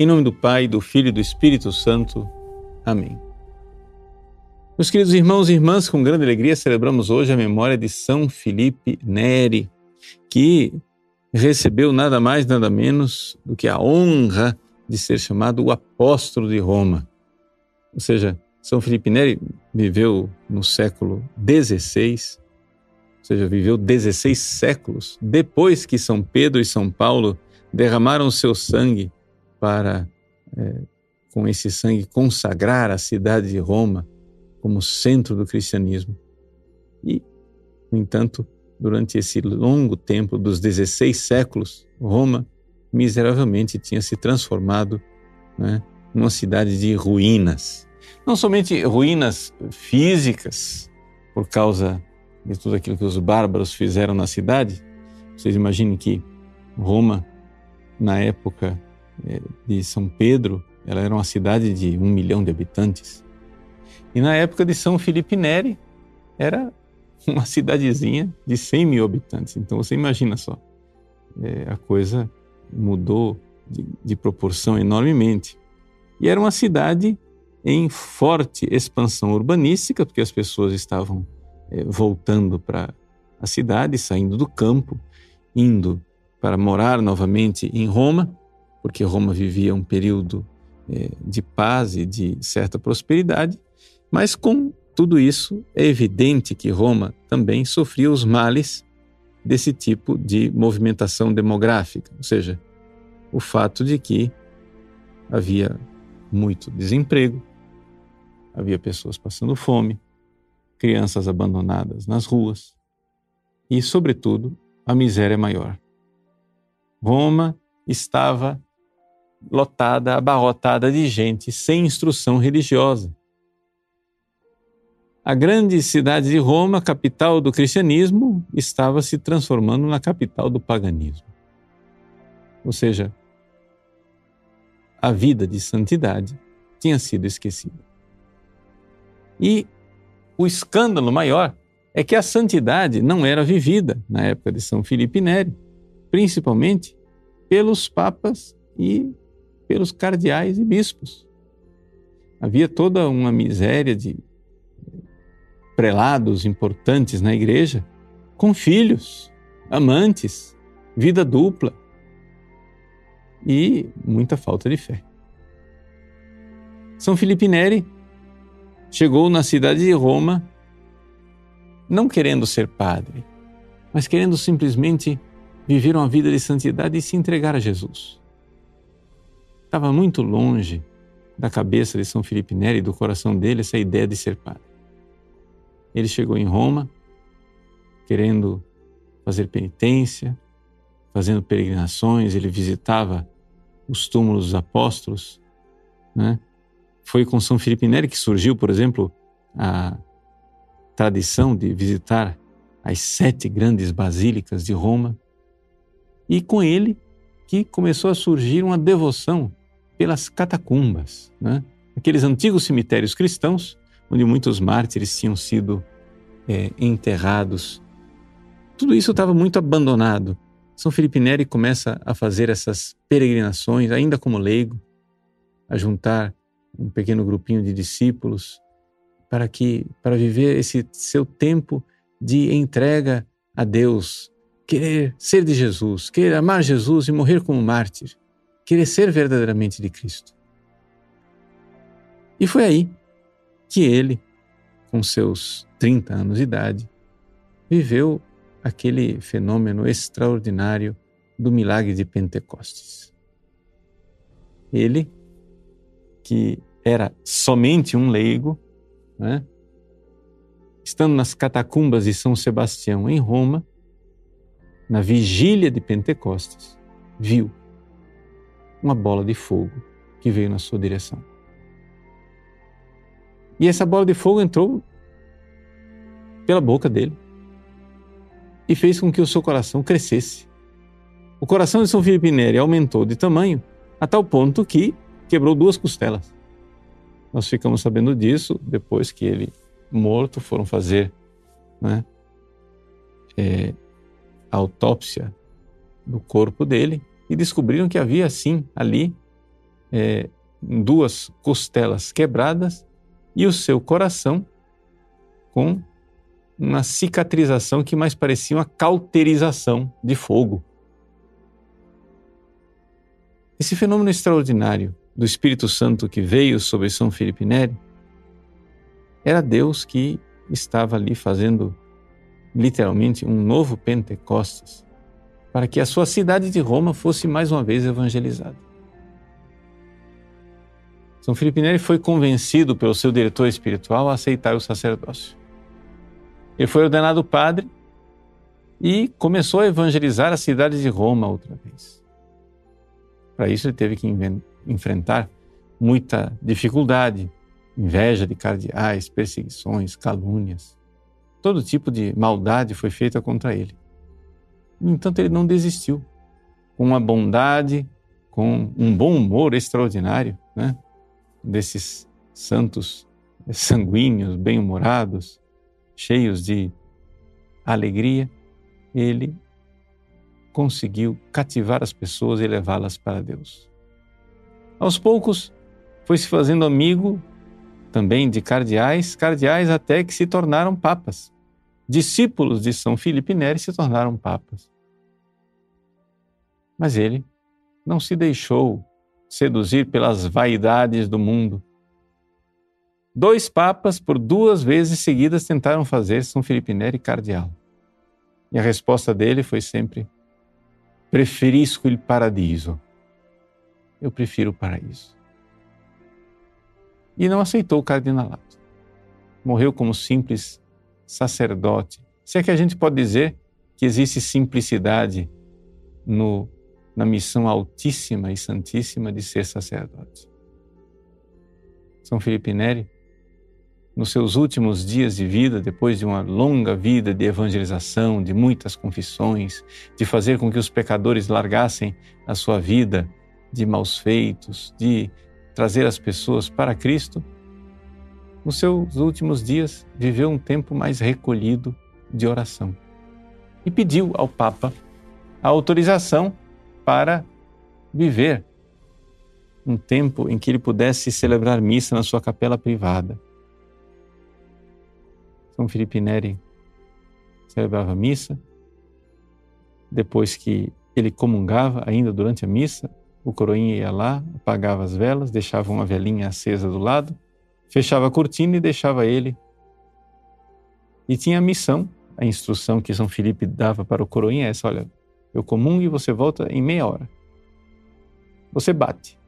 Em nome do Pai, do Filho e do Espírito Santo. Amém. Meus queridos irmãos e irmãs, com grande alegria celebramos hoje a memória de São Felipe Neri, que recebeu nada mais, nada menos do que a honra de ser chamado o apóstolo de Roma. Ou seja, São Felipe Neri viveu no século XVI, ou seja, viveu 16 séculos depois que São Pedro e São Paulo derramaram seu sangue para, é, com esse sangue, consagrar a cidade de Roma como centro do cristianismo. E, no entanto, durante esse longo tempo dos 16 séculos, Roma miseravelmente tinha se transformado né, numa cidade de ruínas. Não somente ruínas físicas, por causa de tudo aquilo que os bárbaros fizeram na cidade. Vocês imaginem que Roma, na época de São Pedro, ela era uma cidade de um milhão de habitantes. E na época de São Felipe Neri, era uma cidadezinha de 100 mil habitantes. Então você imagina só, é, a coisa mudou de, de proporção enormemente. E era uma cidade em forte expansão urbanística, porque as pessoas estavam é, voltando para a cidade, saindo do campo, indo para morar novamente em Roma porque Roma vivia um período é, de paz e de certa prosperidade, mas com tudo isso é evidente que Roma também sofria os males desse tipo de movimentação demográfica, ou seja, o fato de que havia muito desemprego, havia pessoas passando fome, crianças abandonadas nas ruas e, sobretudo, a miséria maior. Roma estava lotada, abarrotada de gente sem instrução religiosa. A grande cidade de Roma, capital do cristianismo, estava se transformando na capital do paganismo. Ou seja, a vida de santidade tinha sido esquecida. E o escândalo maior é que a santidade não era vivida na época de São Filipe Neri, principalmente pelos papas e pelos cardeais e bispos. Havia toda uma miséria de prelados importantes na igreja, com filhos, amantes, vida dupla e muita falta de fé. São Filipe Neri chegou na cidade de Roma não querendo ser padre, mas querendo simplesmente viver uma vida de santidade e se entregar a Jesus. Estava muito longe da cabeça de São Felipe Neri do coração dele essa ideia de ser padre. Ele chegou em Roma querendo fazer penitência, fazendo peregrinações, ele visitava os túmulos dos apóstolos. Né? Foi com São Felipe Neri que surgiu, por exemplo, a tradição de visitar as sete grandes basílicas de Roma. E com ele que começou a surgir uma devoção pelas catacumbas, né? aqueles antigos cemitérios cristãos onde muitos mártires tinham sido é, enterrados. Tudo isso estava muito abandonado. São Felipe Neri começa a fazer essas peregrinações, ainda como leigo, a juntar um pequeno grupinho de discípulos para que para viver esse seu tempo de entrega a Deus, querer ser de Jesus, querer amar Jesus e morrer como mártir querer ser verdadeiramente de Cristo. E foi aí que ele, com seus 30 anos de idade, viveu aquele fenômeno extraordinário do milagre de Pentecostes. Ele, que era somente um leigo, né? estando nas catacumbas de São Sebastião, em Roma, na vigília de Pentecostes, viu uma bola de fogo que veio na sua direção. E essa bola de fogo entrou pela boca dele e fez com que o seu coração crescesse. O coração de São Filipe Neri aumentou de tamanho a tal ponto que quebrou duas costelas. Nós ficamos sabendo disso depois que ele, morto, foram fazer né, é, a autópsia do corpo dele e descobriram que havia sim ali é, duas costelas quebradas e o seu coração com uma cicatrização que mais parecia uma cauterização de fogo. Esse fenômeno extraordinário do Espírito Santo que veio sobre São Felipe Neri era Deus que estava ali fazendo literalmente um novo Pentecostes para que a sua cidade de Roma fosse mais uma vez evangelizada. São Felipe Neri foi convencido pelo seu diretor espiritual a aceitar o sacerdócio. Ele foi ordenado padre e começou a evangelizar a cidade de Roma outra vez. Para isso, ele teve que enfrentar muita dificuldade, inveja de cardeais, perseguições, calúnias. Todo tipo de maldade foi feita contra ele. No entanto, ele não desistiu. Com uma bondade, com um bom humor extraordinário, né? desses santos sanguíneos, bem-humorados, cheios de alegria, ele conseguiu cativar as pessoas e levá-las para Deus. Aos poucos, foi se fazendo amigo também de cardeais, cardeais até que se tornaram papas. Discípulos de São Filipe Neri se tornaram papas. Mas ele não se deixou seduzir pelas vaidades do mundo. Dois papas, por duas vezes seguidas, tentaram fazer São Felipe Neri cardeal. E a resposta dele foi sempre: preferisco il paradiso. Eu prefiro o paraíso. E não aceitou o cardinalato. Morreu como simples sacerdote. Se é que a gente pode dizer que existe simplicidade no, na missão altíssima e santíssima de ser sacerdote. São Felipe Neri nos seus últimos dias de vida, depois de uma longa vida de evangelização, de muitas confissões, de fazer com que os pecadores largassem a sua vida de maus feitos, de trazer as pessoas para Cristo, nos seus últimos dias viveu um tempo mais recolhido de oração e pediu ao Papa a autorização para viver um tempo em que ele pudesse celebrar missa na sua capela privada. São Felipe Neri celebrava missa. Depois que ele comungava, ainda durante a missa, o coroinha ia lá, apagava as velas, deixava uma velinha acesa do lado, fechava a cortina e deixava ele. E tinha a missão, a instrução que São Felipe dava para o coroinha é essa: olha, eu comungo e você volta em meia hora. Você bate.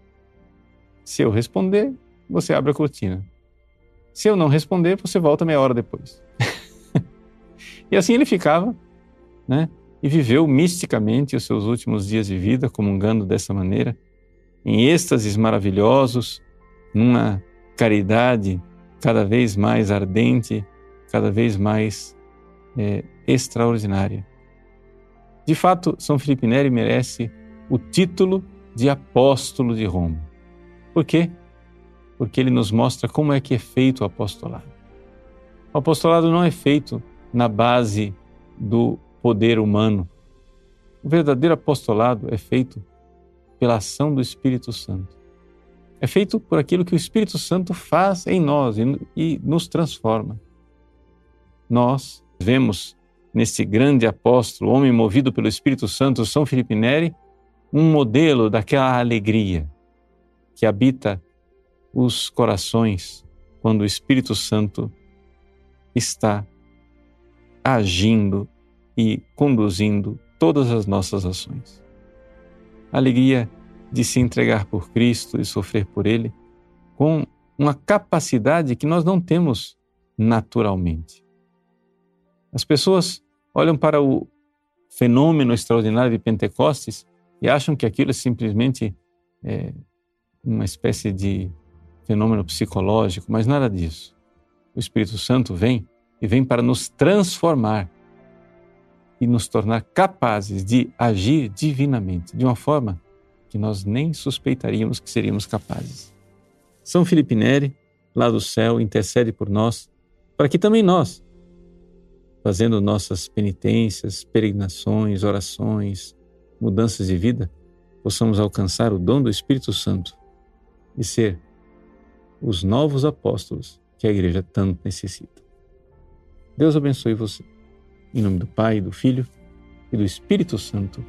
Se eu responder, você abre a cortina. Se eu não responder, você volta meia hora depois. e assim ele ficava, né? E viveu misticamente os seus últimos dias de vida, comungando dessa maneira, em êxtases maravilhosos, numa caridade cada vez mais ardente, cada vez mais é, extraordinária. De fato, São Felipe Neri merece o título de apóstolo de Roma. Por quê? porque ele nos mostra como é que é feito o apostolado. O apostolado não é feito na base do poder humano. O verdadeiro apostolado é feito pela ação do Espírito Santo. É feito por aquilo que o Espírito Santo faz em nós e, e nos transforma. Nós vemos nesse grande apóstolo, homem movido pelo Espírito Santo, São Felipe Neri, um modelo daquela alegria que habita os corações quando o Espírito Santo está agindo e conduzindo todas as nossas ações. Alegria de se entregar por Cristo e sofrer por Ele com uma capacidade que nós não temos naturalmente. As pessoas olham para o fenômeno extraordinário de Pentecostes e acham que aquilo é simplesmente é, uma espécie de fenômeno psicológico, mas nada disso. O Espírito Santo vem e vem para nos transformar e nos tornar capazes de agir divinamente, de uma forma que nós nem suspeitaríamos que seríamos capazes. São Felipe Neri, lá do céu, intercede por nós, para que também nós, fazendo nossas penitências, peregrinações, orações, mudanças de vida, possamos alcançar o dom do Espírito Santo de ser os novos apóstolos que a igreja tanto necessita. Deus abençoe você. Em nome do Pai, do Filho e do Espírito Santo.